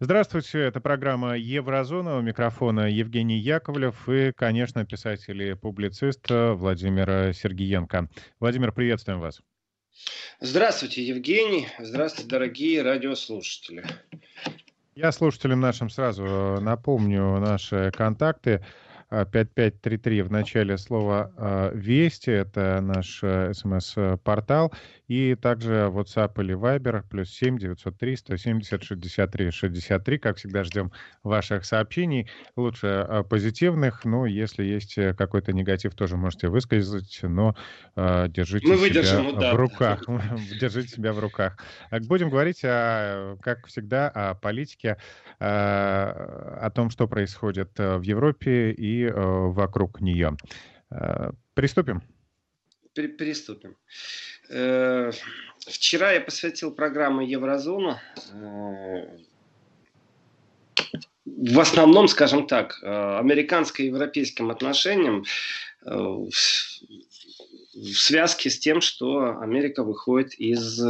Здравствуйте, это программа «Еврозона». У микрофона Евгений Яковлев и, конечно, писатель и публицист Владимир Сергиенко. Владимир, приветствуем вас. Здравствуйте, Евгений. Здравствуйте, дорогие радиослушатели. Я слушателям нашим сразу напомню наши контакты. 5533 в начале слова а, «Вести». Это наш э, смс-портал. И также WhatsApp или Viber плюс 7 903 170 63 63. Как всегда, ждем ваших сообщений. Лучше а, позитивных. Ну, если есть э, какой-то негатив, тоже можете высказать, но э, держите Мы себя ну, да. в руках. держите себя в руках. Будем говорить, о, как всегда, о политике, о том, что происходит в Европе и э, вокруг нее. Э, приступим? Приступим. Э, вчера я посвятил программу Еврозона в основном, скажем так, американско-европейским отношениям в связке с тем, что Америка выходит из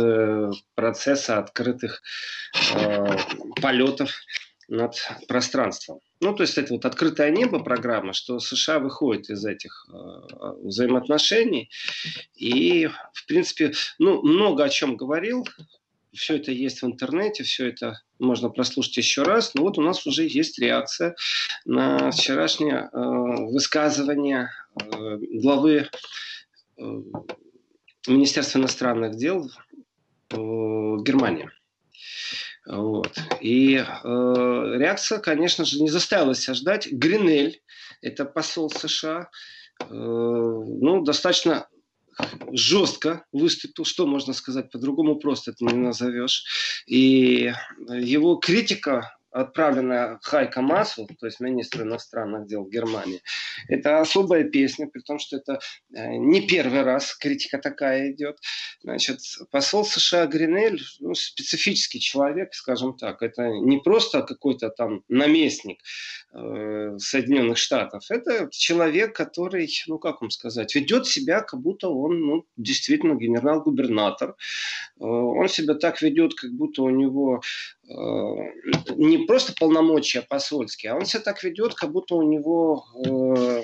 процесса открытых полетов над пространством. Ну, то есть это вот открытое небо программа, что США выходит из этих э, взаимоотношений. И, в принципе, ну, много о чем говорил. Все это есть в интернете, все это можно прослушать еще раз. Но вот у нас уже есть реакция на вчерашнее э, высказывание э, главы э, Министерства иностранных дел э, Германии. Вот. И э, реакция, конечно же, не заставила себя ждать. Гринель, это посол США, э, ну, достаточно жестко выступил, что можно сказать, по-другому просто это не назовешь. И его критика отправленная Хайка Масу, то есть министру иностранных дел Германии, это особая песня, при том, что это э, не первый раз критика такая идет. Значит, посол США Гринель, ну, специфический человек, скажем так, это не просто какой-то там наместник э, Соединенных Штатов, это человек, который, ну как вам сказать, ведет себя, как будто он ну, действительно генерал-губернатор. Э, он себя так ведет, как будто у него Э, не просто полномочия посольские, а он себя так ведет, как будто у него э,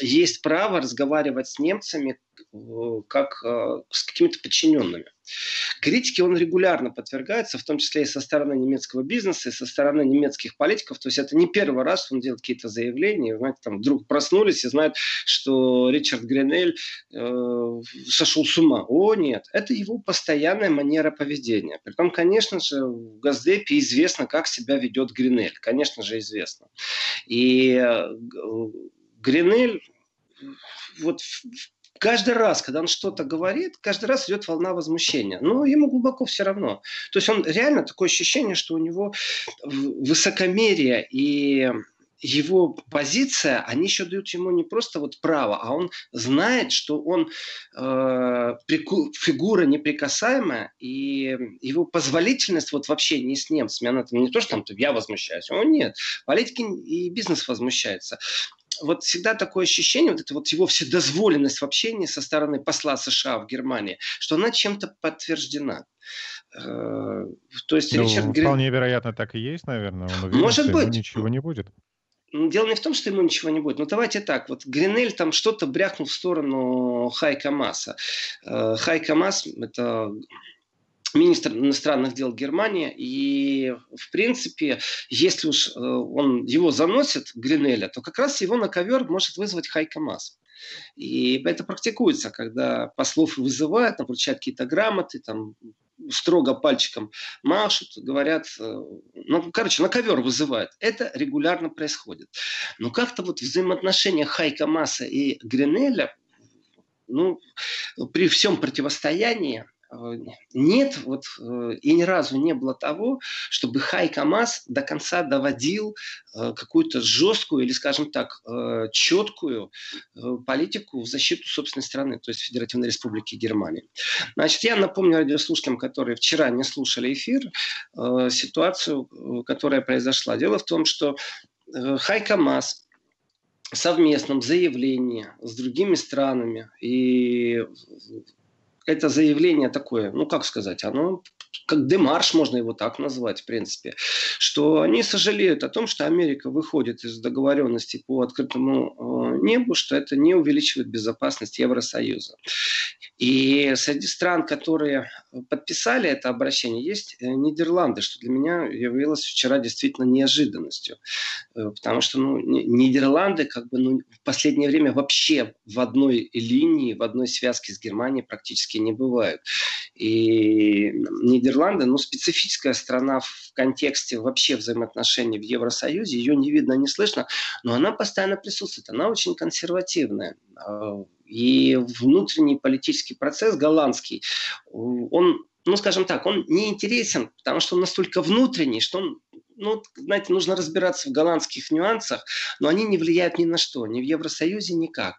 есть право разговаривать с немцами э, как с какими-то подчиненными. Критики он регулярно подвергается, в том числе и со стороны немецкого бизнеса, и со стороны немецких политиков. То есть это не первый раз он делает какие-то заявления. Знаете, там вдруг проснулись и знают, что Ричард Гринель э, сошел с ума. О, нет. Это его постоянная манера поведения. Притом, конечно же, в Газдепе известно, как себя ведет Гринель. Конечно же, известно. И э, Гринель вот каждый раз, когда он что-то говорит, каждый раз идет волна возмущения. Но ему глубоко все равно. То есть он реально такое ощущение, что у него высокомерие и его позиция, они еще дают ему не просто вот право, а он знает, что он э, фигура неприкасаемая, и его позволительность вот в общении с немцами, она там не то, что там я возмущаюсь, о нет, политики и бизнес возмущается вот всегда такое ощущение, вот это вот его вседозволенность в общении со стороны посла США в Германии, что она чем-то подтверждена. Э, то есть ну, Ричард Грин... Вполне вероятно, так и есть, наверное. Он уверен, Может быть. ничего не будет. Дело не в том, что ему ничего не будет. Но давайте так. Вот Гринель там что-то брякнул в сторону Хайка Маса. Э, Хайка Мас – это министр иностранных дел Германии. И, в принципе, если уж э, он его заносит, Гринеля, то как раз его на ковер может вызвать Хайка Мас. И это практикуется, когда послов вызывают, там, вручают какие-то грамоты, там, строго пальчиком машут, говорят, э, ну, короче, на ковер вызывают. Это регулярно происходит. Но как-то вот взаимоотношения Хайка Маса и Гринеля, ну, при всем противостоянии, нет, вот э, и ни разу не было того, чтобы Хай КамАЗ до конца доводил э, какую-то жесткую или, скажем так, четкую политику в защиту собственной страны, то есть Федеративной Республики Германии. Значит, я напомню радиослушателям, которые вчера не слушали эфир, ситуацию, которая произошла. Дело в том, что Хай КамАЗ совместном заявлении с другими странами и это заявление такое, ну как сказать, оно как демарш, можно его так назвать, в принципе, что они сожалеют о том, что Америка выходит из договоренности по открытому э, небу, что это не увеличивает безопасность Евросоюза. И среди стран, которые подписали это обращение, есть э, Нидерланды, что для меня явилось вчера действительно неожиданностью. Э, потому что ну, Нидерланды как бы ну, в последнее время вообще в одной линии, в одной связке с Германией практически не бывают. И Нидерланды, ну, специфическая страна в контексте вообще взаимоотношений в Евросоюзе, ее не видно, не слышно, но она постоянно присутствует, она очень консервативная. А, и внутренний политический процесс голландский, он ну, скажем так, он не интересен, потому что он настолько внутренний, что он ну, знаете, нужно разбираться в голландских нюансах, но они не влияют ни на что, ни в Евросоюзе, никак.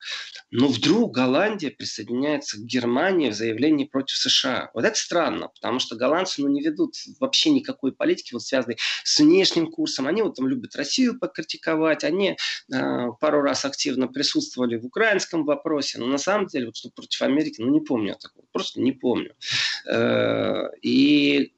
Но вдруг Голландия присоединяется к Германии в заявлении против США. Вот это странно, потому что голландцы ну, не ведут вообще никакой политики, вот связанной с внешним курсом. Они вот там любят Россию покритиковать, они э, пару раз активно присутствовали в украинском вопросе, но на самом деле, вот что против Америки, ну не помню такого, просто не помню. Э, и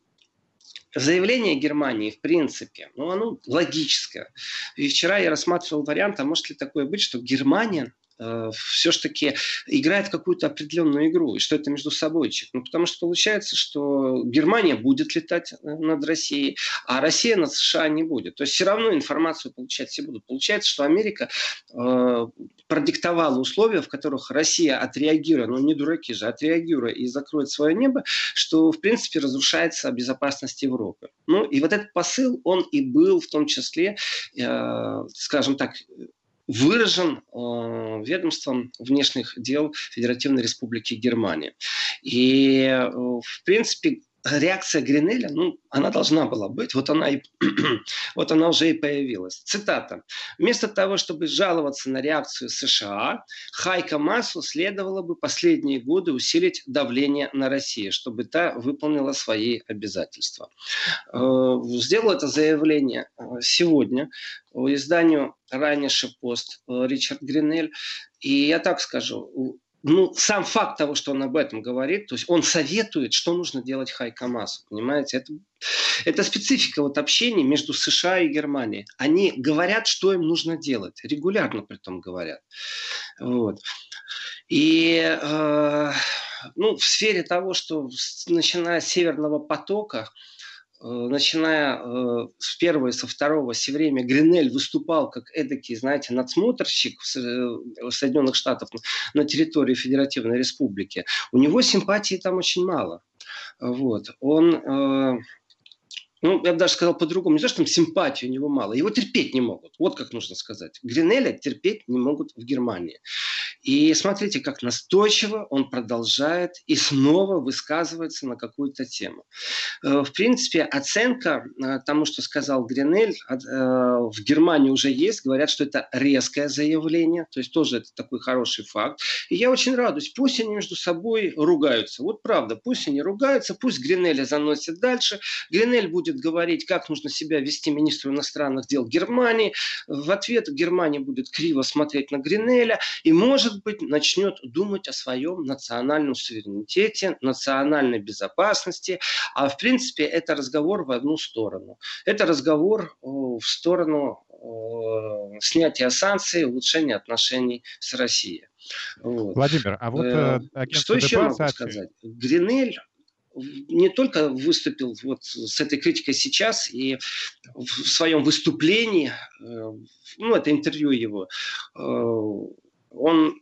заявление Германии, в принципе, ну, оно логическое. И вчера я рассматривал вариант, а может ли такое быть, что Германия э, все-таки играет какую-то определенную игру, и что это между собойчик. Ну, потому что получается, что Германия будет летать э, над Россией, а Россия над США не будет. То есть все равно информацию получать все будут. Получается, что Америка э, продиктовала условия, в которых Россия отреагируя, ну не дураки же, отреагируя и закроет свое небо, что в принципе разрушается безопасность Европы. Ну и вот этот посыл, он и был в том числе, э, скажем так, выражен э, ведомством внешних дел Федеративной Республики Германия. И, э, в принципе, реакция Гринеля, ну, она должна была быть, вот она, и, вот она уже и появилась. Цитата. «Вместо того, чтобы жаловаться на реакцию США, Хайка Массу следовало бы последние годы усилить давление на Россию, чтобы та выполнила свои обязательства». Э, сделал это заявление э, сегодня изданию «Раннейший пост» э, Ричард Гринель. И я так скажу, ну, сам факт того, что он об этом говорит, то есть он советует, что нужно делать Хайкамасу, понимаете? Это, это специфика вот общения между США и Германией. Они говорят, что им нужно делать, регулярно при этом говорят. Вот. И э, ну, в сфере того, что начиная с Северного потока, Э, начиная э, с первого и со второго все время Гринель выступал как эдакий, знаете, надсмотрщик э, Соединенных Штатах на территории Федеративной Республики, у него симпатии там очень мало. Вот. Он ну, я бы даже сказал по-другому, не то, что там симпатии у него мало, его терпеть не могут. Вот как нужно сказать. Гринеля терпеть не могут в Германии. И смотрите, как настойчиво он продолжает и снова высказывается на какую-то тему. Э, в принципе, оценка э, тому, что сказал Гринель, э, в Германии уже есть. Говорят, что это резкое заявление, то есть тоже это такой хороший факт. И я очень радуюсь. Пусть они между собой ругаются. Вот правда, пусть они ругаются, пусть Гринеля заносит дальше. Гринель будет говорить, как нужно себя вести министру иностранных дел Германии. В ответ Германия будет криво смотреть на Гринеля и, может быть, начнет думать о своем национальном суверенитете, национальной безопасности. А в принципе это разговор в одну сторону. Это разговор в сторону снятия санкций, улучшения отношений с Россией. Вот. Владимир, а вот э, э что еще могу сказать? Гринель не только выступил вот с этой критикой сейчас и в своем выступлении, э, ну, это интервью его, э, он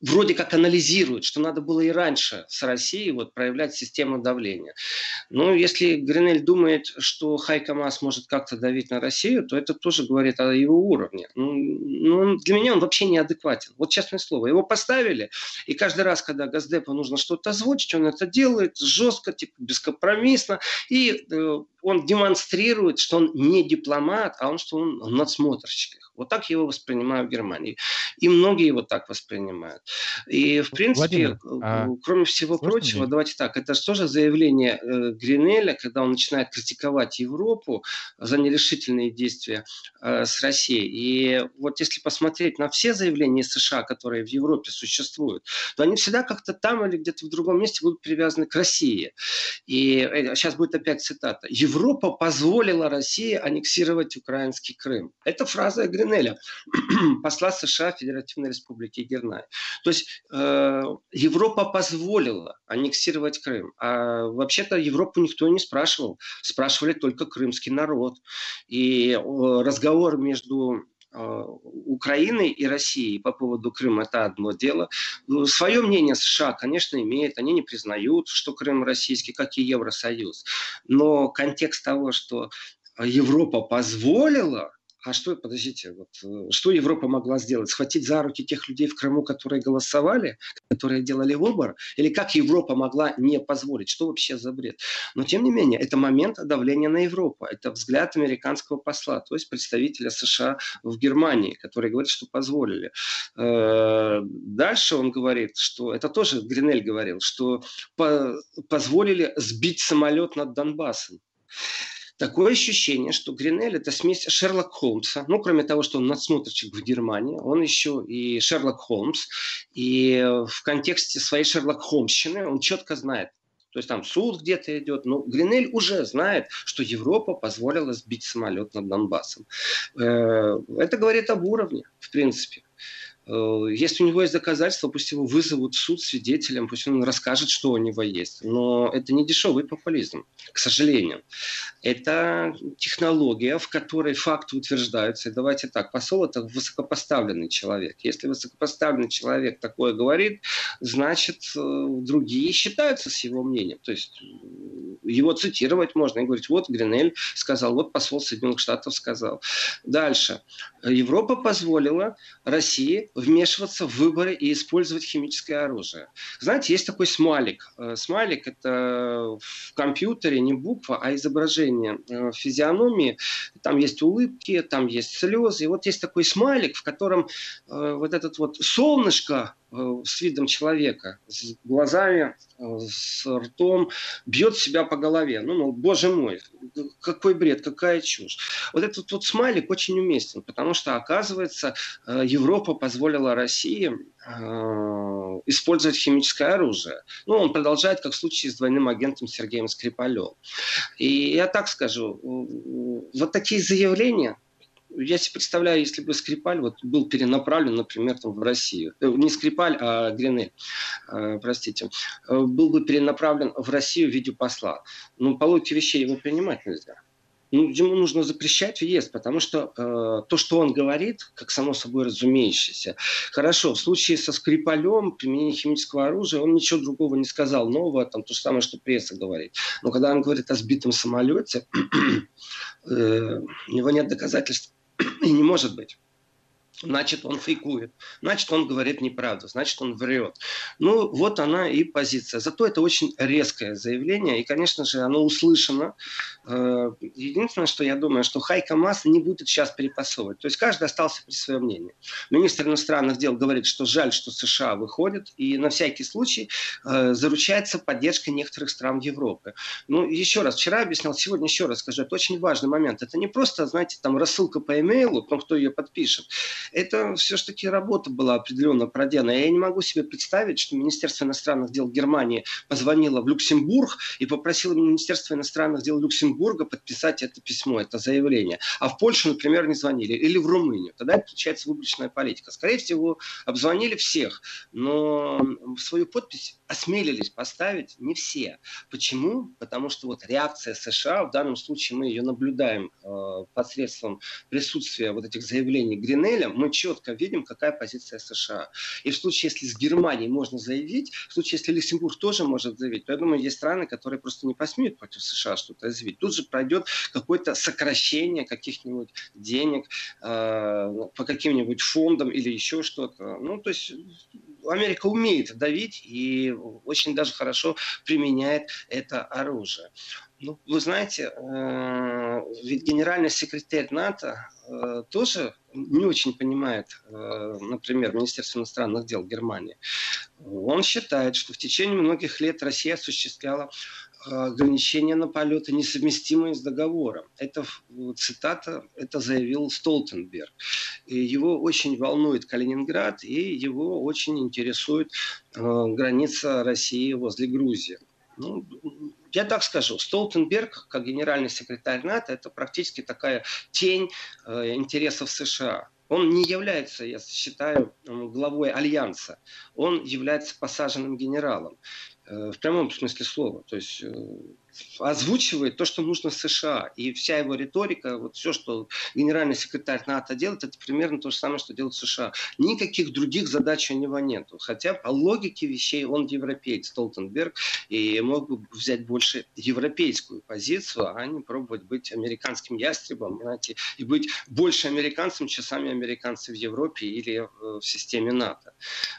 вроде как анализирует, что надо было и раньше с Россией вот, проявлять систему давления. Но если Гринель думает, что Хайка Мас может как-то давить на Россию, то это тоже говорит о его уровне. Ну, ну, для меня он вообще неадекватен. Вот честное слово. Его поставили, и каждый раз, когда Газдепу нужно что-то озвучить, он это делает жестко, типа, бескомпромиссно, и э, он демонстрирует, что он не дипломат, а он, что он надсмотрщик. Вот так его воспринимают в Германии. И многие его так воспринимают. Знают. И, в принципе, Владимир, а... кроме всего Слышно прочего, мне? давайте так, это же тоже заявление э, Гринеля, когда он начинает критиковать Европу за нерешительные действия э, с Россией. И вот если посмотреть на все заявления США, которые в Европе существуют, то они всегда как-то там или где-то в другом месте будут привязаны к России. И сейчас будет опять цитата. «Европа позволила России аннексировать украинский Крым». Это фраза Гринеля, посла США Федеративной Республики Германия. То есть э, Европа позволила аннексировать Крым. А вообще-то Европу никто не спрашивал. Спрашивали только крымский народ. И э, разговор между э, Украины и России по поводу Крыма это одно дело. Свое мнение США, конечно, имеет. Они не признают, что Крым российский, как и Евросоюз. Но контекст того, что Европа позволила а что, подождите, вот, э, что Европа могла сделать? Схватить за руки тех людей в Крыму, которые голосовали, которые делали выбор? Или как Европа могла не позволить? Что вообще за бред? Но, тем не менее, это момент давления на Европу. Это взгляд американского посла, то есть представителя США в Германии, который говорит, что позволили. Э, дальше он говорит, что, это тоже Гринель говорил, что позволили сбить самолет над Донбассом. Такое ощущение, что Гринель это смесь Шерлок Холмса. Ну, кроме того, что он надсмотрщик в Германии, он еще и Шерлок Холмс. И в контексте своей Шерлок Холмсщины он четко знает, то есть там суд где-то идет. Но Гринель уже знает, что Европа позволила сбить самолет над Донбассом. Э, это говорит об уровне, в принципе. Э, если у него есть доказательства, пусть его вызовут в суд свидетелем, пусть он расскажет, что у него есть. Но это не дешевый популизм, к сожалению. Это технология, в которой факты утверждаются. И давайте так, посол это высокопоставленный человек. Если высокопоставленный человек такое говорит, значит, э, другие считаются с его мнением. То есть его цитировать можно и говорить, вот Гринель сказал, вот посол Соединенных Штатов сказал. Дальше. Европа позволила России вмешиваться в выборы и использовать химическое оружие. Знаете, есть такой смайлик. Э, смайлик – это в компьютере не буква, а изображение э, физиономии. Там есть улыбки, там есть слезы. И вот есть такой смайлик, в котором э, вот этот вот солнышко с видом человека, с глазами, с ртом, бьет себя по голове. Ну, ну, боже мой, какой бред, какая чушь. Вот этот вот смайлик очень уместен, потому что, оказывается, Европа позволила позволила России э, использовать химическое оружие. Ну, он продолжает, как в случае с двойным агентом Сергеем Скрипалем. И я так скажу, вот такие заявления, я себе представляю, если бы Скрипаль вот был перенаправлен, например, там, в Россию, э, не Скрипаль, а Гринель, э, простите, был бы перенаправлен в Россию в виде посла. Ну, по логике вещей его принимать нельзя ну, ему нужно запрещать въезд, потому что э, то, что он говорит, как само собой разумеющееся, хорошо, в случае со Скрипалем, применение химического оружия, он ничего другого не сказал нового, там то же самое, что пресса говорит. Но когда он говорит о сбитом самолете, э, у него нет доказательств может быть значит, он фейкует, значит, он говорит неправду, значит, он врет. Ну, вот она и позиция. Зато это очень резкое заявление, и, конечно же, оно услышано. Э, единственное, что я думаю, что Хайка Мас не будет сейчас перепасовывать. То есть каждый остался при своем мнении. Министр иностранных дел говорит, что жаль, что США выходит, и на всякий случай э, заручается поддержкой некоторых стран Европы. Ну, еще раз, вчера объяснял, сегодня еще раз скажу, это очень важный момент. Это не просто, знаете, там рассылка по имейлу, том, кто ее подпишет это все-таки работа была определенно проделана. Я не могу себе представить, что Министерство иностранных дел Германии позвонило в Люксембург и попросило Министерство иностранных дел Люксембурга подписать это письмо, это заявление. А в Польшу, например, не звонили. Или в Румынию. Тогда это получается выборочная политика. Скорее всего, обзвонили всех. Но свою подпись осмелились поставить не все. Почему? Потому что вот реакция США, в данном случае мы ее наблюдаем э, посредством присутствия вот этих заявлений Гринеля, мы четко видим, какая позиция США. И в случае, если с Германией можно заявить, в случае, если Люксембург тоже может заявить, то я думаю, есть страны, которые просто не посмеют против США что-то заявить. Тут же пройдет какое-то сокращение каких-нибудь денег э, по каким-нибудь фондам или еще что-то. Ну, то есть Америка умеет давить и очень даже хорошо применяет это оружие. Ну, вы знаете, э, ведь генеральный секретарь НАТО э, тоже не очень понимает, например, Министерство иностранных дел Германии. Он считает, что в течение многих лет Россия осуществляла ограничения на полеты, несовместимые с договором. Это цитата, это заявил Столтенберг. И его очень волнует Калининград, и его очень интересует э, граница России возле Грузии. Ну, я так скажу, Столтенберг, как генеральный секретарь НАТО, это практически такая тень э, интересов США. Он не является, я считаю, главой альянса. Он является посаженным генералом. Э, в прямом смысле слова. То есть э, озвучивает то, что нужно США. И вся его риторика, вот все, что генеральный секретарь НАТО делает, это примерно то же самое, что делают США. Никаких других задач у него нет. Хотя по логике вещей он европеец, Столтенберг, и мог бы взять больше европейскую позицию, а не пробовать быть американским ястребом, знаете, и быть больше американцем, чем сами американцы в Европе или э, в системе НАТО.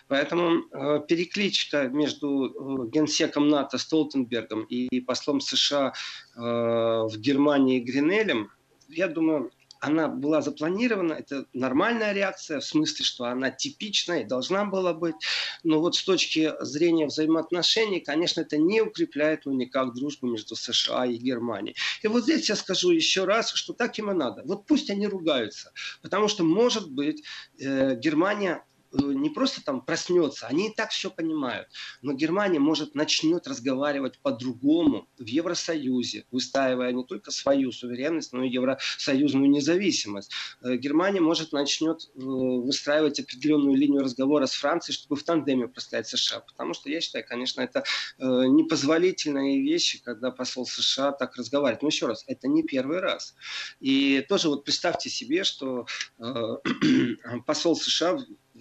Поэтому э, перекличка между э, генсеком НАТО Столтенбергом и послом США э, в Германии Гринелем, я думаю, она была запланирована, это нормальная реакция, в смысле, что она типичная и должна была быть. Но вот с точки зрения взаимоотношений, конечно, это не укрепляет ну, никак дружбу между США и Германией. И вот здесь я скажу еще раз, что так им и надо. Вот пусть они ругаются, потому что, может быть, э, Германия не просто там проснется, они и так все понимают. Но Германия может начнет разговаривать по-другому в Евросоюзе, выстаивая не только свою суверенность, но и евросоюзную независимость. Э, Германия может начнет э, выстраивать определенную линию разговора с Францией, чтобы в тандеме простоять США. Потому что я считаю, конечно, это непозволительные вещи, когда посол США так разговаривает. Но еще раз, это не первый раз. И тоже вот представьте себе, что посол США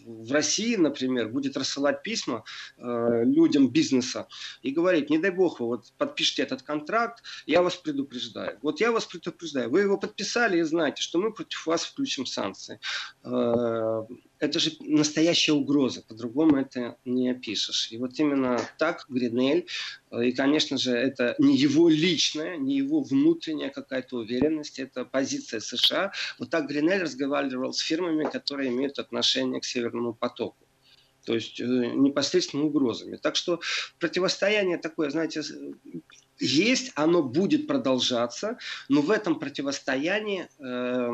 в России, например, будет рассылать письма э, людям бизнеса и говорить, не дай бог, вы вот подпишите этот контракт, я вас предупреждаю. Вот я вас предупреждаю. Вы его подписали и знаете, что мы против вас включим санкции. Э, это же настоящая угроза, по-другому это не опишешь. И вот именно так Гринель, э, и, конечно же, это не его личная, не его внутренняя какая-то уверенность, это позиция США. Вот так Гринель разговаривал с фирмами, которые имеют отношение к Северному потоку то есть э, непосредственно угрозами. Так что противостояние такое, знаете, есть, оно будет продолжаться, но в этом противостоянии э,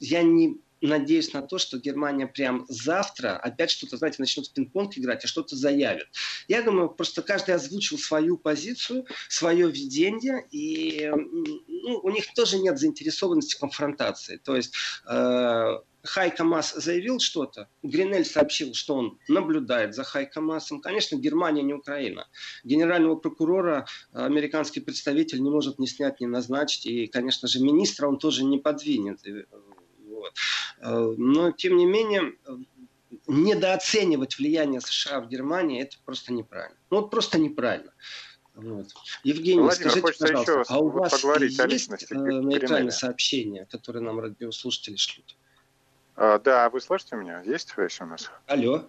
я не надеюсь на то, что Германия прям завтра опять что-то, знаете, начнет в пинг-понг играть, а что-то заявит. Я думаю, просто каждый озвучил свою позицию, свое видение, и ну, у них тоже нет заинтересованности конфронтации. То есть э, Хайка Масс заявил что-то, Гринель сообщил, что он наблюдает за Хайка Массом. Конечно, Германия не Украина. Генерального прокурора американский представитель не может ни снять, ни назначить. И, конечно же, министра он тоже не подвинет. Вот. Э, но, тем не менее, недооценивать влияние США в Германии, это просто неправильно. Ну, вот просто неправильно. Вот. Евгений, Владимир, скажите, пожалуйста, а у вас есть э, на экране сообщения, которые нам радиослушатели шлют? А, да, вы слышите меня? Есть связь у нас? Алло.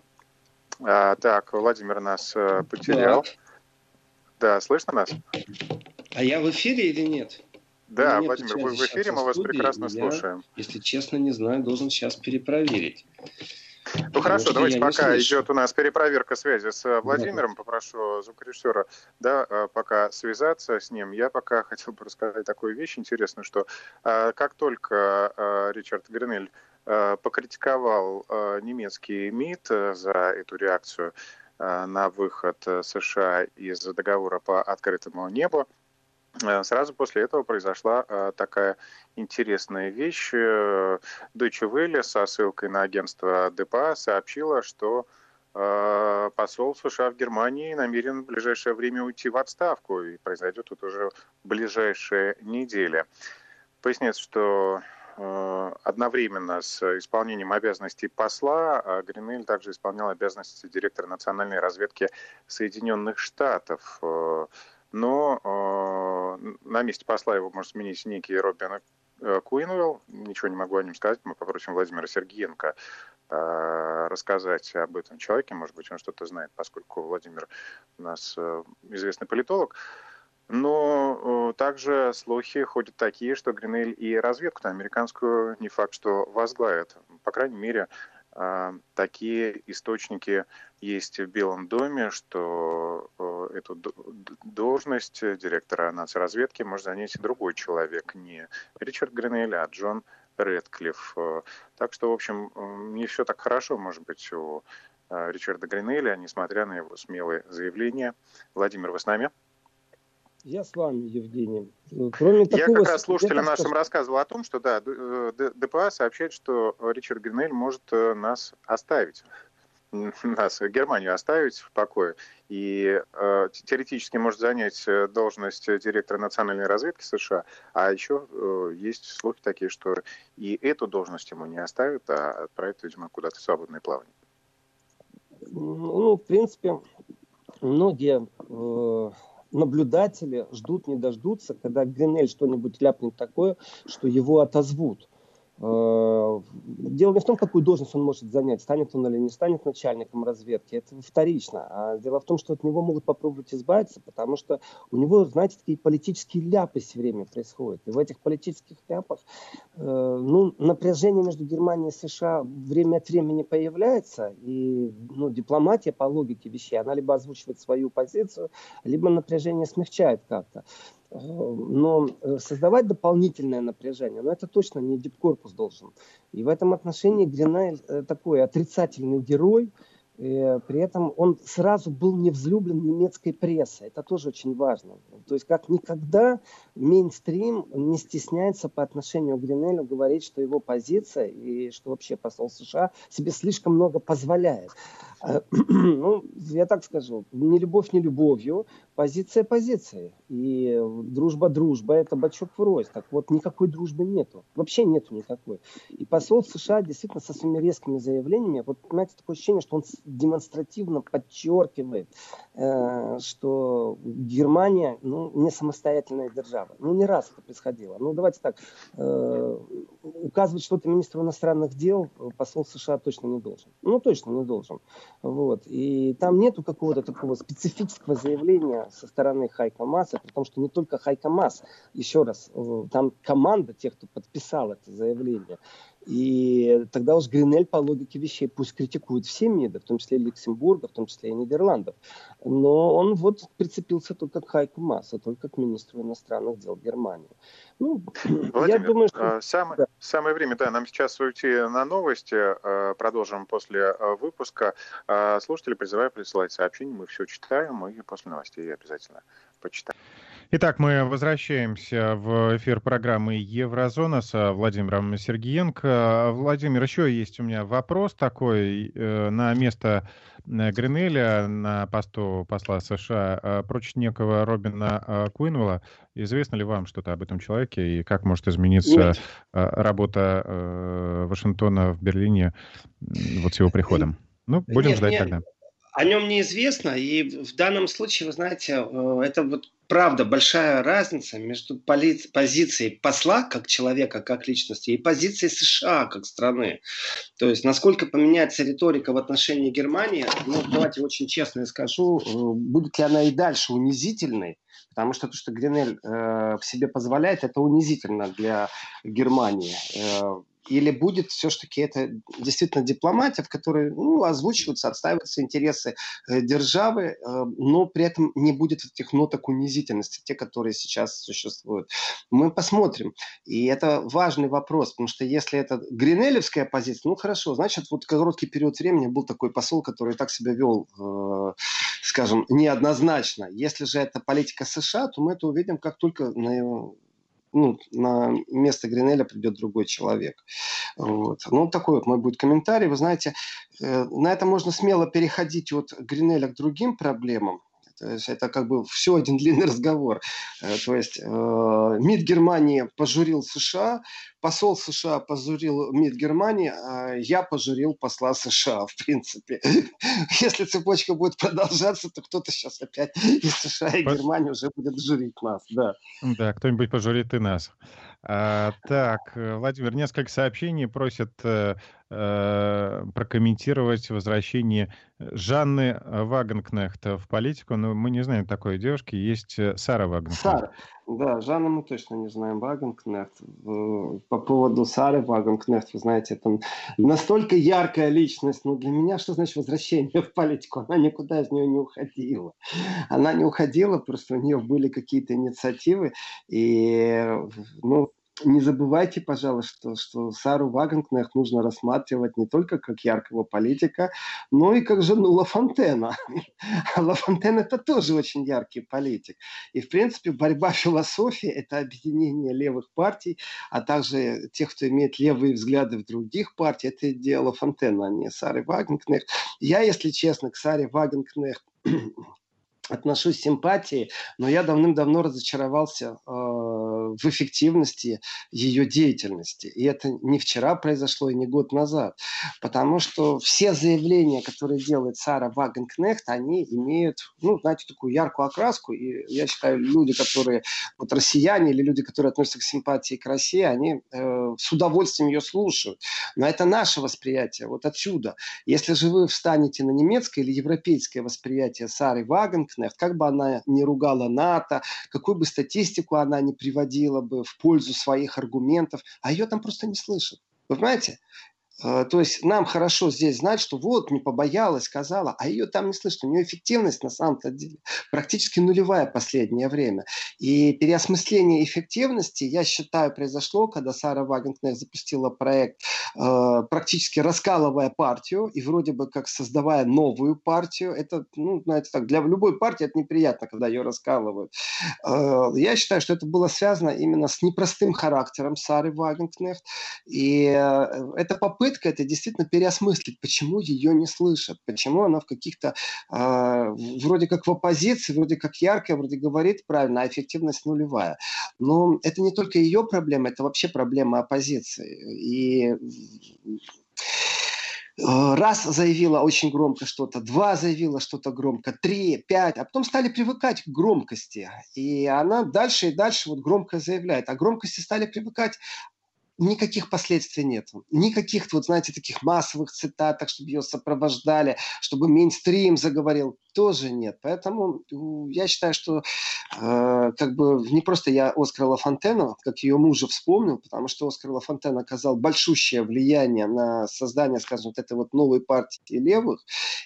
А, так, Владимир нас потерял. Да. да, слышно нас? А я в эфире или нет? Да, Мне Владимир, вы в эфире, мы вас прекрасно я, слушаем. Если честно, не знаю, должен сейчас перепроверить. Ну Потому хорошо, давайте пока идет у нас перепроверка связи с э, Владимиром, да. попрошу звукорежиссера, да, э, пока связаться с ним. Я пока хотел бы рассказать такую вещь интересную, что э, как только Ричард Гринель покритиковал немецкий МИД за эту реакцию на выход США из договора по открытому небу, сразу после этого произошла э, такая интересная вещь. Э, Deutsche Welle со ссылкой на агентство ДПА сообщила, что посол США в Германии намерен в ближайшее время уйти в отставку, и произойдет это уже в ближайшие недели. Поясняется, что одновременно с исполнением обязанностей посла Гринель также исполнял обязанности директора национальной разведки Соединенных Штатов но э, на месте посла его может сменить некий Робин э, Куинвелл. Ничего не могу о нем сказать. Мы попросим Владимира Сергеенко э, рассказать об этом человеке. Может быть, он что-то знает, поскольку Владимир у нас э, известный политолог. Но также слухи ходят такие, что Гринель и разведку американскую не факт, что возглавят. По крайней мере, такие источники есть в Белом доме, что эту должность директора нацразведки может занять другой человек, не Ричард Гринель, а Джон Редклифф. Так что, в общем, не все так хорошо, может быть, у а, Ричарда Гринеля, несмотря на его смелые заявления. Владимир, вы с нами? Я с вами, Евгений. Кроме Я такого, как раз слушателям нашим скажу... рассказывал о том, что да, э, ДПА сообщает, что Ричард Гринель может э, нас оставить нас, Германию оставить в покое и э, теоретически может занять э, должность директора национальной разведки США, а еще э, есть слухи такие, что и эту должность ему не оставят, а отправят, видимо, куда-то в свободное плавание. Ну, в принципе, многие э, наблюдатели ждут, не дождутся, когда Гринель что-нибудь ляпнет такое, что его отозвут. Э, дело не в том, какую должность он может занять, станет он или не станет начальником разведки, это вторично. А дело в том, что от него могут попробовать избавиться, потому что у него, знаете, такие политические ляпы все время происходят. И в этих политических ляпах э, ну, напряжение между Германией и США время от времени появляется, и ну, дипломатия по логике вещей, она либо озвучивает свою позицию, либо напряжение смягчает как-то. Но э, создавать дополнительное напряжение, но ну, это точно не дипкорпус должен. И в этом отношении Гринель э, такой отрицательный герой, и при этом он сразу был не взлюблен немецкой прессой. Это тоже очень важно. То есть как никогда мейнстрим не стесняется по отношению к Гринелю говорить, что его позиция и что вообще посол США себе слишком много позволяет. Э, ну, я так скажу, не любовь не любовью, позиция позиции. И дружба дружба, это бачок врозь. Так вот, никакой дружбы нету. Вообще нету никакой. И посол США действительно со своими резкими заявлениями, вот, понимаете, такое ощущение, что он демонстративно подчеркивает, э, что Германия ну, не самостоятельная держава. Ну, не раз это происходило. Ну, давайте так, э, указывать что-то министру иностранных дел посол США точно не должен. Ну, точно не должен. Вот. И там нету какого-то такого специфического заявления со стороны при том, что не только Хайка Масс, еще раз, э, там команда тех, кто подписал это заявление. И тогда уж Гринель по логике вещей пусть критикует все МИДы, в том числе и Люксембурга, в том числе и Нидерландов. Но он вот прицепился только к Хайку Масса, только к министру иностранных дел Германии. Ну, Владимир, я думаю, что... А, самое, да. самое время, да, нам сейчас уйти на новости, а, продолжим после а, выпуска. Слушатели призываю присылать сообщения, мы все читаем, и после новостей обязательно почитаем. Итак, мы возвращаемся в эфир программы «Еврозона» с Владимиром Сергеенко. Владимир, еще есть у меня вопрос такой э, на место э, Гринеля на посту посла США э, прочь некого Робина Куинвелла. Известно ли вам что-то об этом человеке и как может измениться Нет. работа Вашингтона в Берлине вот с его приходом? Ну, будем Нет, ждать нет. тогда о нем неизвестно, и в данном случае, вы знаете, это вот правда большая разница между пози- позицией посла как человека, как личности, и позицией США как страны. То есть, насколько поменяется риторика в отношении Германии, ну, давайте очень честно скажу, э, будет ли она и дальше унизительной, Потому что то, что Гринель э, себе позволяет, это унизительно для Германии. Э, или будет все-таки это действительно дипломатия, в которой ну, озвучиваются, отстаиваются интересы э, державы, э, но при этом не будет этих ноток унизительности, те, которые сейчас существуют. Мы посмотрим. И это важный вопрос, потому что если это гринелевская позиция, ну хорошо, значит, вот короткий период времени был такой посол, который так себя вел, э, скажем, неоднозначно. Если же это политика США, то мы это увидим, как только на его ну, на место Гринеля придет другой человек. Вот. Ну, такой вот мой будет комментарий. Вы знаете, э, на это можно смело переходить от Гринеля к другим проблемам. То есть это как бы все один длинный разговор. Э, то есть э, МИД Германии пожурил США, посол США позурил МИД Германии, а я пожурил посла США, в принципе. Если цепочка будет продолжаться, то кто-то сейчас опять из США и Германии уже будет журить нас, да. Да, кто-нибудь пожурит и нас. А, так, э, Владимир, несколько сообщений просят э, э, прокомментировать возвращение Жанны Вагенкнехт в политику. Но мы не знаем такой девушки. Есть Сара Вагенкнехт. Сара. Да, Жанну мы точно не знаем. Вагенкнехт. По поводу Сары Вагенкнехт, вы знаете, это настолько яркая личность. Но для меня что значит возвращение в политику? Она никуда из нее не уходила. Она не уходила, просто у нее были какие-то инициативы. И ну, не забывайте, пожалуйста, что, Сару Вагенкнех нужно рассматривать не только как яркого политика, но и как жену Лафонтена. А Лафонтен это тоже очень яркий политик. И, в принципе, борьба философии – это объединение левых партий, а также тех, кто имеет левые взгляды в других партиях. Это идея Лафонтена, а не Сары Вагенкнех. Я, если честно, к Саре Вагенкнех отношусь с симпатией, но я давным-давно разочаровался э, в эффективности ее деятельности. И это не вчера произошло и не год назад. Потому что все заявления, которые делает Сара Вагенкнехт, они имеют, ну, знаете, такую яркую окраску. И я считаю, люди, которые, вот россияне или люди, которые относятся к симпатии к России, они э, с удовольствием ее слушают. Но это наше восприятие, вот отсюда. Если же вы встанете на немецкое или европейское восприятие Сары Вагенкнехт, Линкнехт, как бы она не ругала НАТО, какую бы статистику она не приводила бы в пользу своих аргументов, а ее там просто не слышат. Вы понимаете? Э, то есть нам хорошо здесь знать, что вот не побоялась, сказала, а ее там не слышно. У нее эффективность на самом-то деле практически нулевая последнее время. И переосмысление эффективности, я считаю, произошло, когда Сара Вагенкнех запустила проект, э, практически раскалывая партию и вроде бы как создавая новую партию. Это, ну, знаете так, для любой партии это неприятно, когда ее раскалывают. Э, я считаю, что это было связано именно с непростым характером Сары Вагенкнехт. И э, это попытка попытка это действительно переосмыслить, почему ее не слышат, почему она в каких-то, э, вроде как в оппозиции, вроде как яркая, вроде говорит правильно, а эффективность нулевая. Но это не только ее проблема, это вообще проблема оппозиции. И раз заявила очень громко что-то, два заявила что-то громко, три, пять, а потом стали привыкать к громкости. И она дальше и дальше вот громко заявляет. А громкости стали привыкать, никаких последствий нет. Никаких, вот знаете, таких массовых цитаток, чтобы ее сопровождали, чтобы мейнстрим заговорил, тоже нет. Поэтому я считаю, что э, как бы не просто я Оскара Лафонтена, как ее мужа вспомнил, потому что Оскар Лафонтен оказал большущее влияние на создание, скажем, вот этой вот новой партии левых.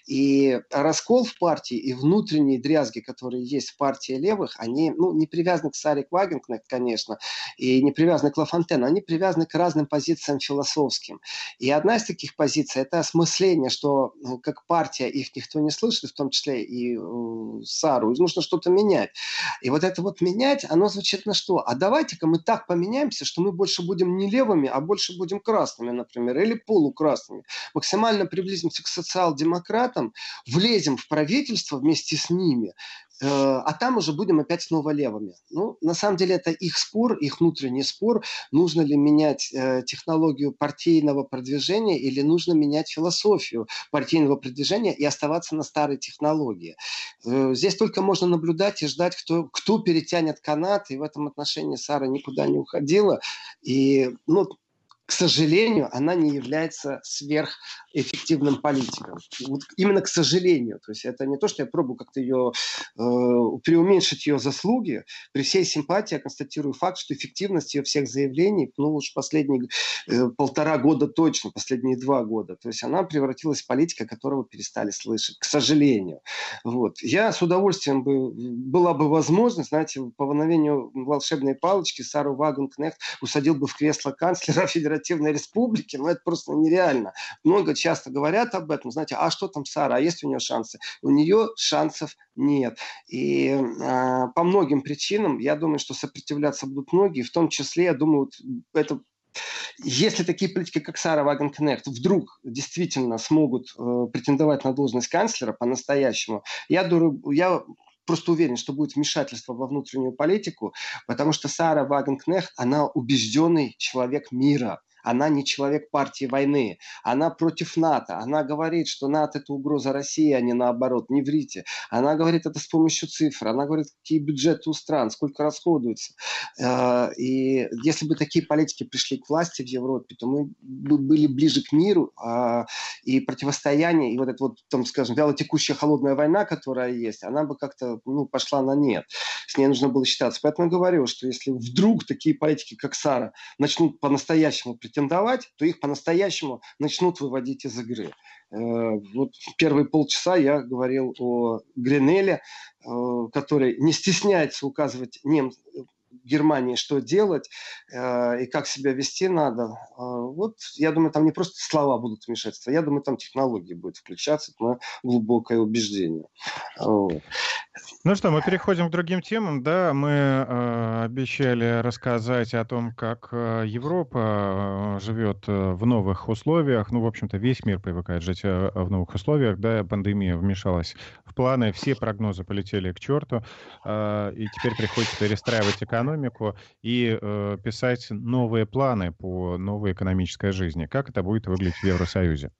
И раскол в партии и внутренние дрязги, которые есть в партии левых, они ну, не привязаны к Саре Вагенкнехт, конечно, и не привязаны к Лафонтену, они привязаны привязаны к разным позициям философским. И одна из таких позиций – это осмысление, что ну, как партия их никто не слышит, в том числе и э, Сару, нужно что-то менять. И вот это вот менять, оно звучит на что? А давайте-ка мы так поменяемся, что мы больше будем не левыми, а больше будем красными, например, или полукрасными. Максимально приблизимся к социал-демократам, влезем в правительство вместе с ними, а там уже будем опять снова левыми. Ну, на самом деле это их спор, их внутренний спор, нужно ли менять э, технологию партийного продвижения или нужно менять философию партийного продвижения и оставаться на старой технологии. Э, здесь только можно наблюдать и ждать, кто, кто перетянет канат, и в этом отношении Сара никуда не уходила. И, ну, к сожалению, она не является сверхэффективным политиком. Вот именно к сожалению. То есть это не то, что я пробую как-то ее э, преуменьшить ее заслуги. При всей симпатии я констатирую факт, что эффективность ее всех заявлений, ну уж последние э, полтора года точно, последние два года. То есть она превратилась в политика, которого перестали слышать. К сожалению. Вот. Я с удовольствием бы, была бы возможность, знаете, по мановению волшебной палочки Сару Вагенкнехт усадил бы в кресло канцлера Федерации федеративной республики, ну это просто нереально. Много часто говорят об этом, знаете, а что там Сара, а есть у нее шансы? У нее шансов нет. И э, по многим причинам, я думаю, что сопротивляться будут многие, в том числе, я думаю, вот это если такие политики, как Сара Вагенкнехт, вдруг действительно смогут э, претендовать на должность канцлера по-настоящему, я, я просто уверен, что будет вмешательство во внутреннюю политику, потому что Сара Вагенкнехт, она убежденный человек мира – Она не человек партии войны. Она против НАТО. Она говорит, что НАТО это угроза России, а не наоборот. Не врите. Она говорит это с помощью цифр. Она говорит, какие бюджеты у стран, сколько расходуется. Э, и если бы такие политики пришли к власти в Европе, то мы были ближе к миру а, и противостояние, и вот эта вот, там, скажем, вялотекущая холодная война, которая есть, она бы как-то ну, пошла на нет. С ней нужно было считаться. Поэтому я говорю, что если вдруг такие политики, как Сара, начнут по-настоящему претендовать, то их по-настоящему начнут выводить из игры. Э, вот первые полчаса я говорил о Гринеле, э, который не стесняется указывать нем, Германии, что делать э, и как себя вести надо. Э, вот, я думаю, там не просто слова будут вмешаться, я думаю, там технологии будут включаться, это мое глубокое убеждение. Ну что, мы переходим к другим темам. Да, мы э, обещали рассказать о том, как э, Европа э, живет э, в новых условиях. Ну, в общем-то, весь мир привыкает жить в новых условиях. Да, пандемия вмешалась в планы, все прогнозы полетели к черту, э, и теперь приходится перестраивать экономику и э, писать новые планы по новой экономической жизни. Как это будет выглядеть в Евросоюзе?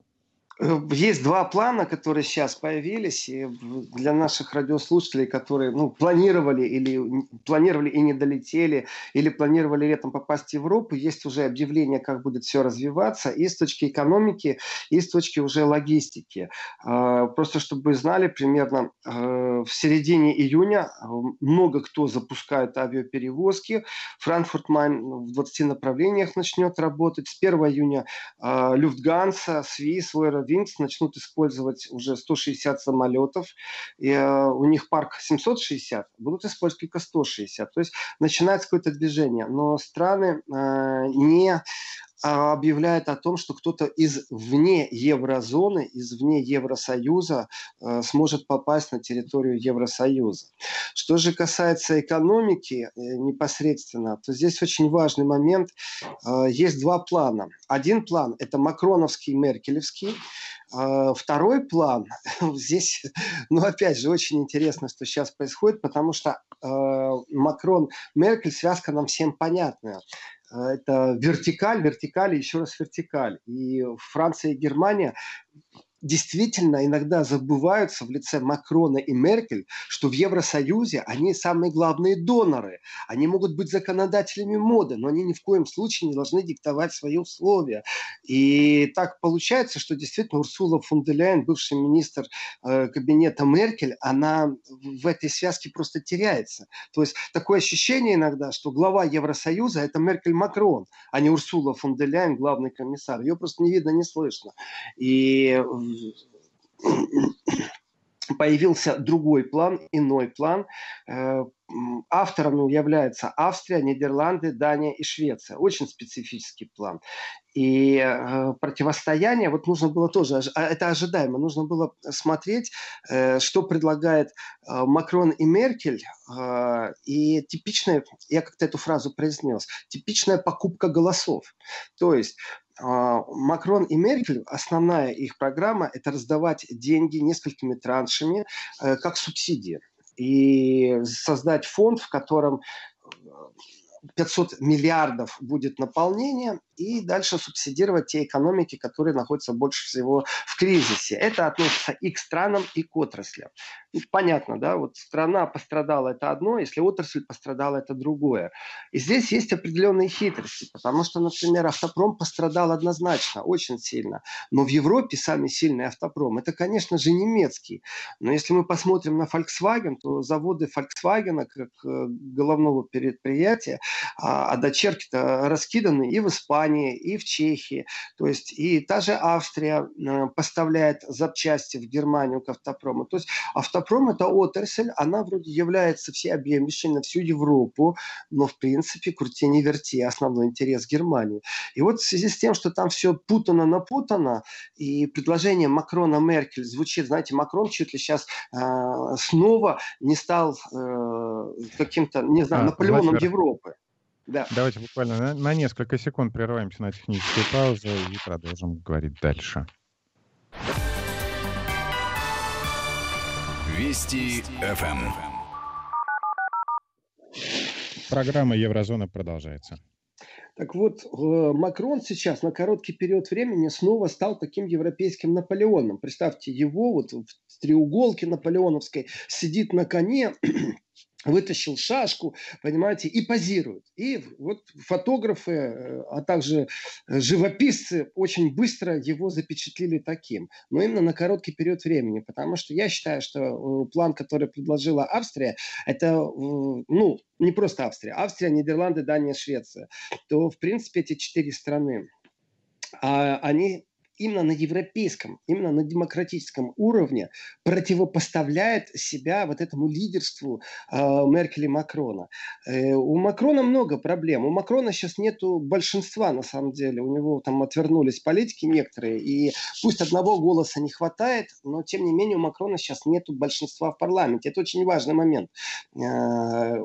Э, есть два плана, которые сейчас появились и для наших радиослушателей, которые ну, планировали или планировали и не долетели, или планировали летом попасть в Европу. Есть уже объявление, как будет все развиваться и с точки экономики, и с точки уже логистики. А, просто чтобы вы знали, примерно э, в середине июня э, много кто запускает авиаперевозки. Франкфурт Майн в 20 направлениях начнет работать. С 1 июня Люфтганса, Свис, Wings начнут использовать уже 160 самолетов, и э, у них парк 760, будут использовать только 160. То есть начинается какое-то движение. Но страны э, не объявляет о том, что кто-то из вне еврозоны, из вне Евросоюза э, сможет попасть на территорию Евросоюза. Что же касается экономики э, непосредственно, то здесь очень важный момент. Э, есть два плана. Один план – это макроновский, меркелевский. Второй план, здесь, ну опять же, очень интересно, что сейчас происходит, потому что Макрон, Меркель, связка нам всем понятная. А, это вертикаль, вертикаль еще раз вертикаль. И Франция и Германия действительно иногда забываются в лице Макрона и Меркель, что в Евросоюзе они самые главные доноры. Они могут быть законодателями моды, но они ни в коем случае не должны диктовать свои условия. И так получается, что действительно Урсула фон де Ляйен, бывший министр э, кабинета Меркель, она в этой связке просто теряется. То есть такое ощущение иногда, что глава Евросоюза это Меркель Макрон, а не Урсула фон де Ляйен, главный комиссар. Ее просто не видно, не слышно. И появился другой план, иной план. Э, авторами являются Австрия, Нидерланды, Дания и Швеция. Очень специфический план. И э, противостояние, вот нужно было тоже, а, это ожидаемо, нужно было смотреть, э, что предлагает Макрон и Меркель. И типичная, я как-то эту фразу произнес, типичная покупка голосов. То есть Макрон и Меркель, основная их программа – это раздавать деньги несколькими траншами, э, как субсидии. И создать фонд, в котором 500 миллиардов будет наполнение, и дальше субсидировать те экономики, которые находятся больше всего в кризисе. Это относится и к странам, и к отраслям. И понятно, да, вот страна пострадала, это одно, если отрасль пострадала, это другое. И здесь есть определенные хитрости, потому что, например, автопром пострадал однозначно, очень сильно. Но в Европе самый сильный автопром, это, конечно же, немецкий. Но если мы посмотрим на Volkswagen, то заводы Volkswagen, как э, головного предприятия, а, а дочерки-то раскиданы и в Испании, и в Чехии. То есть и та же Австрия э, поставляет запчасти в Германию к автопрому. То есть автопром – это отрасль, она вроде является всеобъемлющей на всю Европу, но в принципе, крути не верти, основной интерес Германии. И вот в связи с тем, что там все путано-напутано, и предложение Макрона Меркель звучит, знаете, Макрон чуть ли сейчас э, снова не стал э, каким-то, не знаю, а, Наполеоном Владимир, Европы. Да. Давайте буквально на, на несколько секунд прерываемся на техническую паузу и продолжим говорить дальше. Вести ФМ. Программа Еврозона продолжается. Так вот, э, Макрон сейчас на короткий период времени снова стал таким европейским Наполеоном. Представьте, его вот в треуголке наполеоновской сидит на коне, вытащил шашку, понимаете, и позирует. И вот фотографы, э, а также живописцы очень быстро его запечатлели таким. Но именно на короткий период времени, потому что я считаю, что э, план, который предложила Австрия, это, ну, не просто Австрия, Австрия, Нидерланды, Дания, Швеция, то, в принципе, эти четыре страны, а, они именно на европейском, именно на демократическом уровне противопоставляет себя вот этому лидерству э, Меркель и Макрона. Э, у Макрона много проблем. У Макрона сейчас нету большинства, на самом деле. У него там отвернулись политики некоторые, и пусть одного голоса не хватает, но тем не менее у Макрона сейчас нету большинства в парламенте. Это очень важный момент. Э,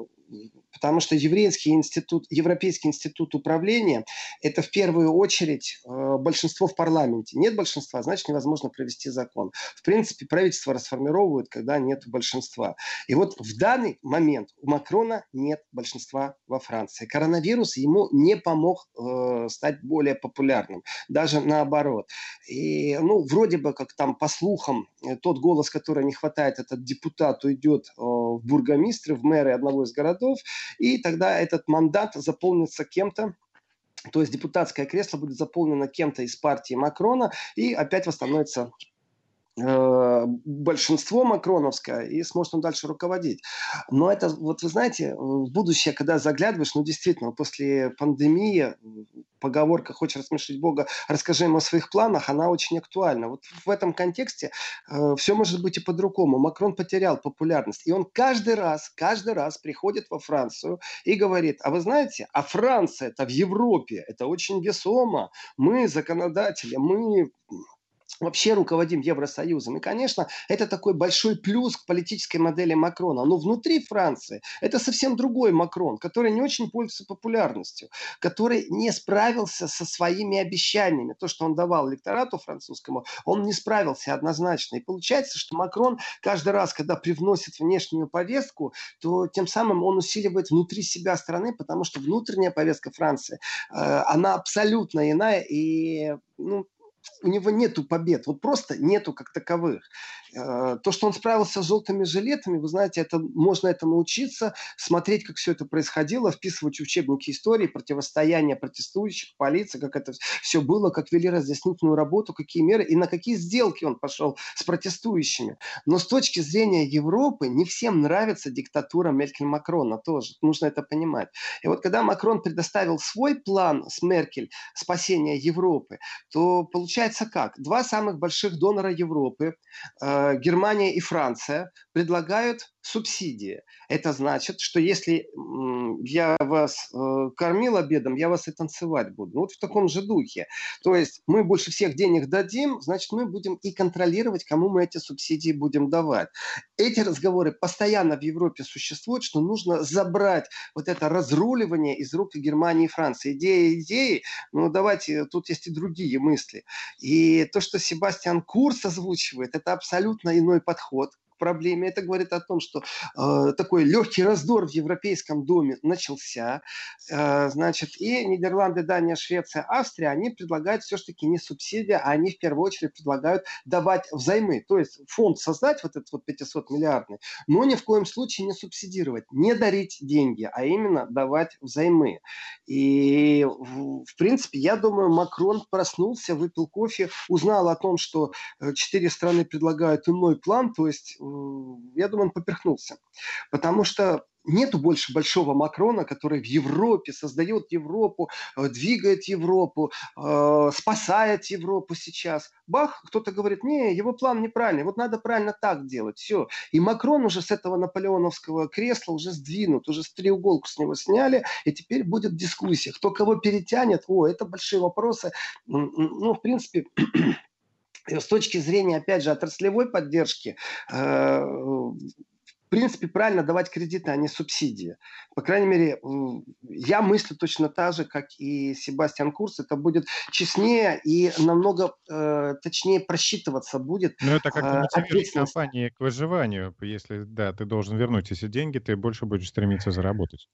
потому что еврейский институт, Европейский институт управления – это в первую очередь э, большинство в парламенте. Нет большинства, значит невозможно провести закон. В принципе, правительство расформировывают, когда нет большинства. И вот в данный момент у Макрона нет большинства во Франции. Коронавирус ему не помог э, стать более популярным, даже наоборот. И, ну, вроде бы, как там по слухам, э, тот голос, который не хватает, этот депутат уйдет э, в бургомистры, в мэры одного из городов, и тогда этот мандат заполнится кем-то, то есть депутатское кресло будет заполнено кем-то из партии Макрона, и опять восстановится большинство макроновское, и сможет он дальше руководить. Но это, вот вы знаете, в будущее, когда заглядываешь, ну, действительно, после пандемии поговорка «хочешь рассмешить Бога, расскажи ему о своих планах», она очень актуальна. Вот в этом контексте э, все может быть и по-другому. Макрон потерял популярность, и он каждый раз, каждый раз приходит во Францию и говорит, а вы знаете, а Франция это в Европе, это очень весомо, мы законодатели, мы вообще руководим Евросоюзом. И, конечно, это такой большой плюс к политической модели Макрона. Но внутри Франции это совсем другой Макрон, который не очень пользуется популярностью, который не справился со своими обещаниями. То, что он давал электорату французскому, он не справился однозначно. И получается, что Макрон каждый раз, когда привносит внешнюю повестку, то тем самым он усиливает внутри себя страны, потому что внутренняя повестка Франции, э, она абсолютно иная. И ну, у него нету побед, вот просто нету как таковых. Э, то, что он справился с желтыми жилетами, вы знаете, это, можно этому учиться, смотреть, как все это происходило, вписывать в учебники истории, противостояние протестующих, полиции, как это все было, как вели разъяснительную работу, какие меры и на какие сделки он пошел с протестующими. Но с точки зрения Европы не всем нравится диктатура Меркель Макрона тоже. Нужно это понимать. И вот когда Макрон предоставил свой план с Меркель спасения Европы, то получается как? Два самых больших донора Европы э, Германия и Франция предлагают субсидии. Это значит, что если я вас э, кормил обедом, я вас и танцевать буду. Вот в таком же духе. То есть мы больше всех денег дадим, значит мы будем и контролировать, кому мы эти субсидии будем давать. Эти разговоры постоянно в Европе существуют, что нужно забрать вот это разруливание из рук Германии и Франции. Идея идеи, ну давайте, тут есть и другие мысли. И то, что Себастьян Курс озвучивает, это абсолютно иной подход проблеме. Это говорит о том, что э, такой легкий раздор в Европейском доме начался. Э, значит, и Нидерланды, Дания, Швеция, Австрия, они предлагают все-таки не субсидия, а они в первую очередь предлагают давать взаймы. То есть фонд создать, вот этот вот 500 миллиардный, но ни в коем случае не субсидировать, не дарить деньги, а именно давать взаймы. И, в принципе, я думаю, Макрон проснулся, выпил кофе, узнал о том, что э, четыре страны предлагают иной план, то есть я думаю, он поперхнулся. Потому что нету больше большого Макрона, который в Европе создает Европу, э, двигает Европу, э, спасает Европу сейчас. Бах, кто-то говорит, не, его план неправильный, вот надо правильно так делать, все. И Макрон уже с этого наполеоновского кресла уже сдвинут, уже с треуголку с него сняли, и теперь будет дискуссия, кто кого перетянет, о, это большие вопросы. Ну, в принципе, с точки зрения, опять же, отраслевой поддержки, э, в принципе, правильно давать кредиты, а не субсидии. По крайней мере, я мыслю точно так же, как и Себастьян Курс. Это будет честнее и намного э, точнее просчитываться будет. Ну, это как э, мотивирует компании к выживанию. Если, да, ты должен вернуть эти деньги, ты больше будешь стремиться заработать.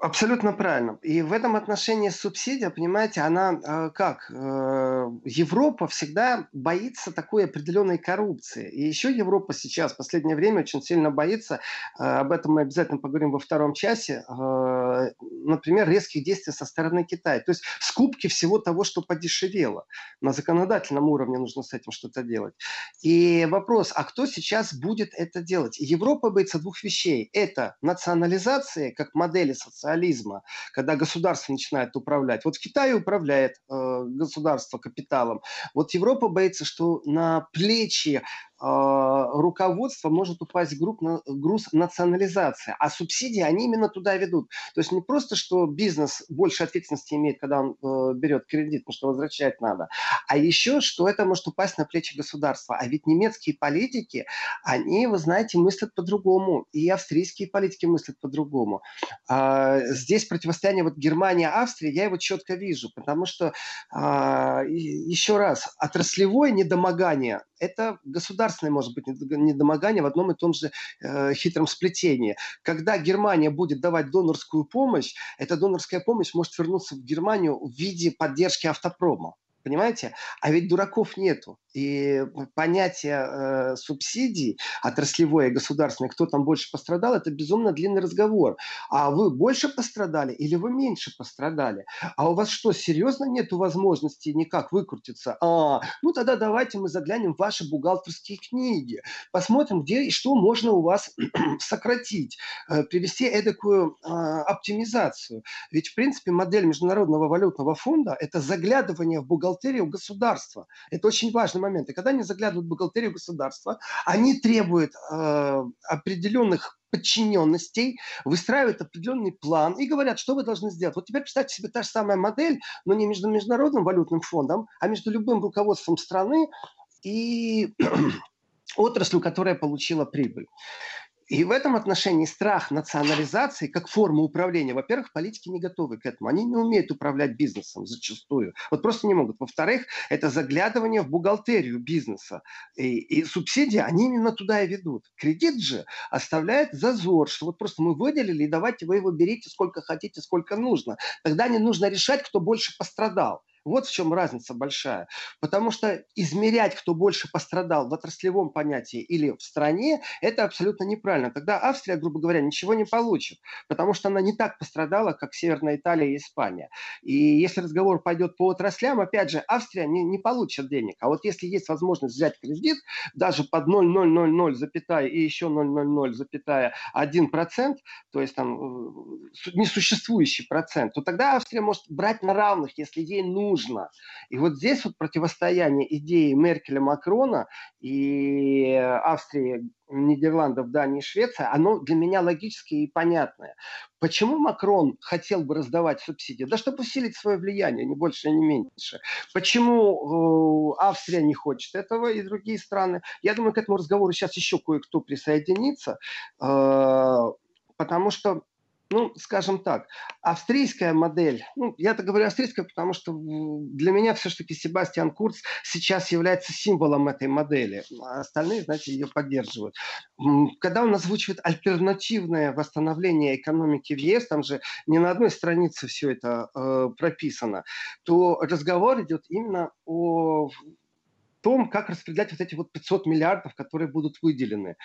Абсолютно правильно. И в этом отношении субсидия, понимаете, она э, как? Э, Европа всегда боится такой определенной коррупции. И еще Европа сейчас в последнее время очень сильно боится, э, об этом мы обязательно поговорим во втором часе, э, например, резких действий со стороны Китая. То есть скупки всего того, что подешевело. На законодательном уровне нужно с этим что-то делать. И вопрос, а кто сейчас будет это делать? Европа боится двух вещей. Это национализация, как модели социальной социализма, когда государство начинает управлять. Вот в Китае управляет э, государство капиталом. Вот Европа боится, что на плечи руководство может упасть груз, груз национализации. А субсидии, они именно туда ведут. То есть не просто, что бизнес больше ответственности имеет, когда он э, берет кредит, потому что возвращать надо, а еще, что это может упасть на плечи государства. А ведь немецкие политики, они, вы знаете, мыслят по-другому. И австрийские политики мыслят по-другому. А, здесь противостояние вот Германия-Австрия, я его четко вижу, потому что, а, еще раз, отраслевое недомогание – это государство государственное, может быть, недомогание в одном и том же э, хитром сплетении. Когда Германия будет давать донорскую помощь, эта донорская помощь может вернуться в Германию в виде поддержки автопрома. Понимаете? А ведь дураков нету. И понятие э, субсидий, отраслевое и государственное, кто там больше пострадал, это безумно длинный разговор. А вы больше пострадали или вы меньше пострадали? А у вас что, серьезно нету возможности никак выкрутиться? А, ну тогда давайте мы заглянем в ваши бухгалтерские книги, посмотрим, где и что можно у вас сократить, э, привести эдакую э, оптимизацию. Ведь, в принципе, модель Международного валютного фонда – это заглядывание в бухгалтерию государства. Это очень важный момент. И когда они заглядывают в бухгалтерию государства, они требуют э, определенных подчиненностей, выстраивают определенный план и говорят, что вы должны сделать. Вот теперь представьте себе та же самая модель, но не между Международным валютным фондом, а между любым руководством страны и отраслью, которая получила прибыль. И в этом отношении страх национализации как формы управления, во-первых, политики не готовы к этому. Они не умеют управлять бизнесом зачастую. Вот просто не могут. Во-вторых, это заглядывание в бухгалтерию бизнеса. И, и субсидии, они именно туда и ведут. Кредит же оставляет зазор, что вот просто мы выделили, и давайте вы его берите сколько хотите, сколько нужно. Тогда не нужно решать, кто больше пострадал. Вот в чем разница большая. Потому что измерять, кто больше пострадал в отраслевом понятии или в стране, это абсолютно неправильно. Тогда Австрия, грубо говоря, ничего не получит, потому что она не так пострадала, как Северная Италия и Испания. И если разговор пойдет по отраслям, опять же, Австрия не, не получит денег. А вот если есть возможность взять кредит, даже под 0,000, запятая, и еще 0,00, запятая 1%, то есть там э, несуществующий процент, то тогда Австрия может брать на равных, если ей нужно нужно. И вот здесь вот противостояние идеи Меркеля, Макрона и Австрии, Нидерландов, Дании, Швеции, оно для меня логическое и понятное. Почему Макрон хотел бы раздавать субсидии? Да чтобы усилить свое влияние, не больше, не меньше. Почему э, Австрия не хочет этого и другие страны? Я думаю, к этому разговору сейчас еще кое-кто присоединится, э, потому что ну, скажем так, австрийская модель, ну, я-то говорю австрийская, потому что для меня все-таки Себастьян Курц сейчас является символом этой модели, а остальные, знаете, ее поддерживают. Когда он озвучивает альтернативное восстановление экономики в ЕС, там же не на одной странице все это э, прописано, то разговор идет именно о том, как распределять вот эти вот 500 миллиардов, которые будут выделены.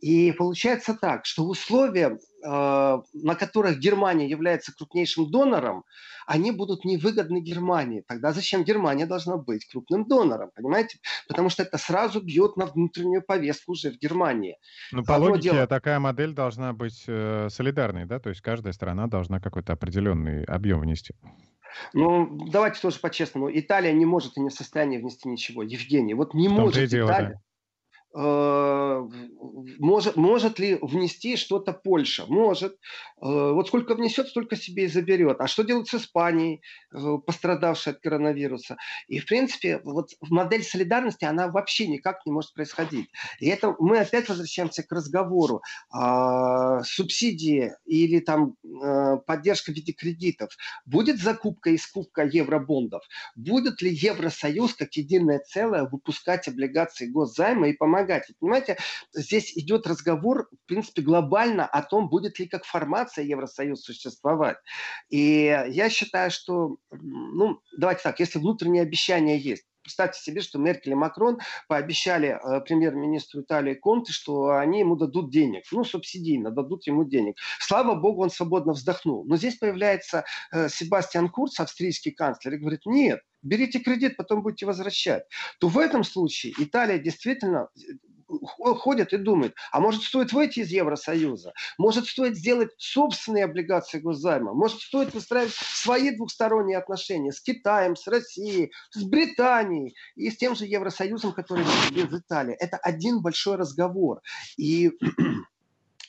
И получается так, что условия, э, на которых Германия является крупнейшим донором, они будут невыгодны Германии. Тогда зачем Германия должна быть крупным донором, понимаете? Потому что это сразу бьет на внутреннюю повестку уже в Германии. Ну, по Одно логике, дело... такая модель должна быть э, солидарной, да? То есть каждая страна должна какой-то определенный объем внести. Ну, давайте тоже по-честному. Италия не может и не в состоянии внести ничего. Евгений, вот не может Италия. Да. Э, может, может ли внести что-то Польша? Может. Э, вот сколько внесет, столько себе и заберет. А что делать с Испанией, э, пострадавшей от коронавируса? И, в принципе, вот модель солидарности, она вообще никак не может происходить. И это мы опять возвращаемся к разговору. А, субсидии или там поддержка в виде кредитов. Будет закупка и скупка евробондов? Будет ли Евросоюз как единое целое выпускать облигации госзайма и помогать помогать. Понимаете, здесь идет разговор, в принципе, глобально о том, будет ли как формация Евросоюз существовать. И я считаю, что, ну, давайте так, если внутренние обещания есть, Представьте себе, что Меркель и Макрон пообещали э, премьер-министру Италии Конте, что они ему дадут денег. Ну, субсидийно дадут ему денег. Слава богу, он свободно вздохнул. Но здесь появляется э, Себастьян Курц, австрийский канцлер, и говорит, нет, берите кредит, потом будете возвращать. То в этом случае Италия действительно ходят и думают, а может стоит выйти из Евросоюза, может стоит сделать собственные облигации госзайма, может стоит выстраивать свои двухсторонние отношения с Китаем, с Россией, с Британией и с тем же Евросоюзом, который без Италии. Это один большой разговор. И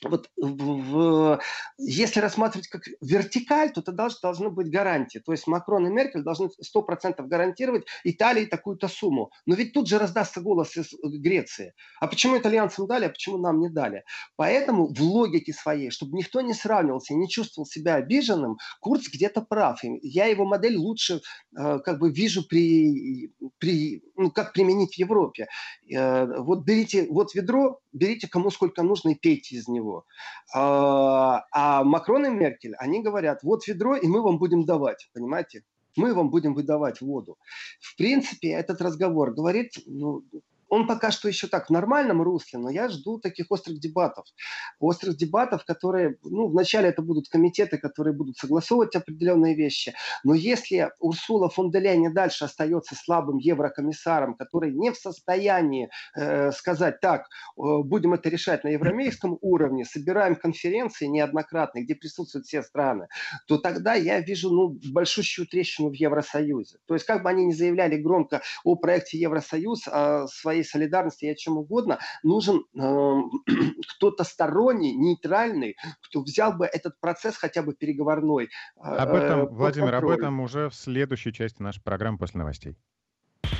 вот в, если рассматривать как вертикаль, то это должно, быть гарантии. То есть Макрон и Меркель должны 100% гарантировать Италии такую-то сумму. Но ведь тут же раздастся голос из Греции. А почему итальянцам дали, а почему нам не дали? Поэтому в логике своей, чтобы никто не сравнивался и не чувствовал себя обиженным, Курц где-то прав. И я его модель лучше э, как бы вижу при, при ну, как применить в Европе. Э, вот берите вот ведро, берите кому сколько нужно и пейте из него. А, а Макрон и Меркель, они говорят, вот ведро, и мы вам будем давать, понимаете? Мы вам будем выдавать воду. В принципе, этот разговор говорит, ну, он пока что еще так в нормальном русле, но я жду таких острых дебатов. Острых дебатов, которые, ну, вначале это будут комитеты, которые будут согласовывать определенные вещи, но если Урсула фон де Ляйне дальше остается слабым еврокомиссаром, который не в состоянии э, сказать, так, э, будем это решать на европейском уровне, собираем конференции неоднократные, где присутствуют все страны, то тогда я вижу, ну, большущую трещину в Евросоюзе. То есть, как бы они ни заявляли громко о проекте Евросоюз, о своей своей солидарности и о чем угодно, нужен э, кто-то сторонний, нейтральный, кто взял бы этот процесс хотя бы переговорной. Об этом, э, Владимир, об этом уже в следующей части нашей программы после новостей.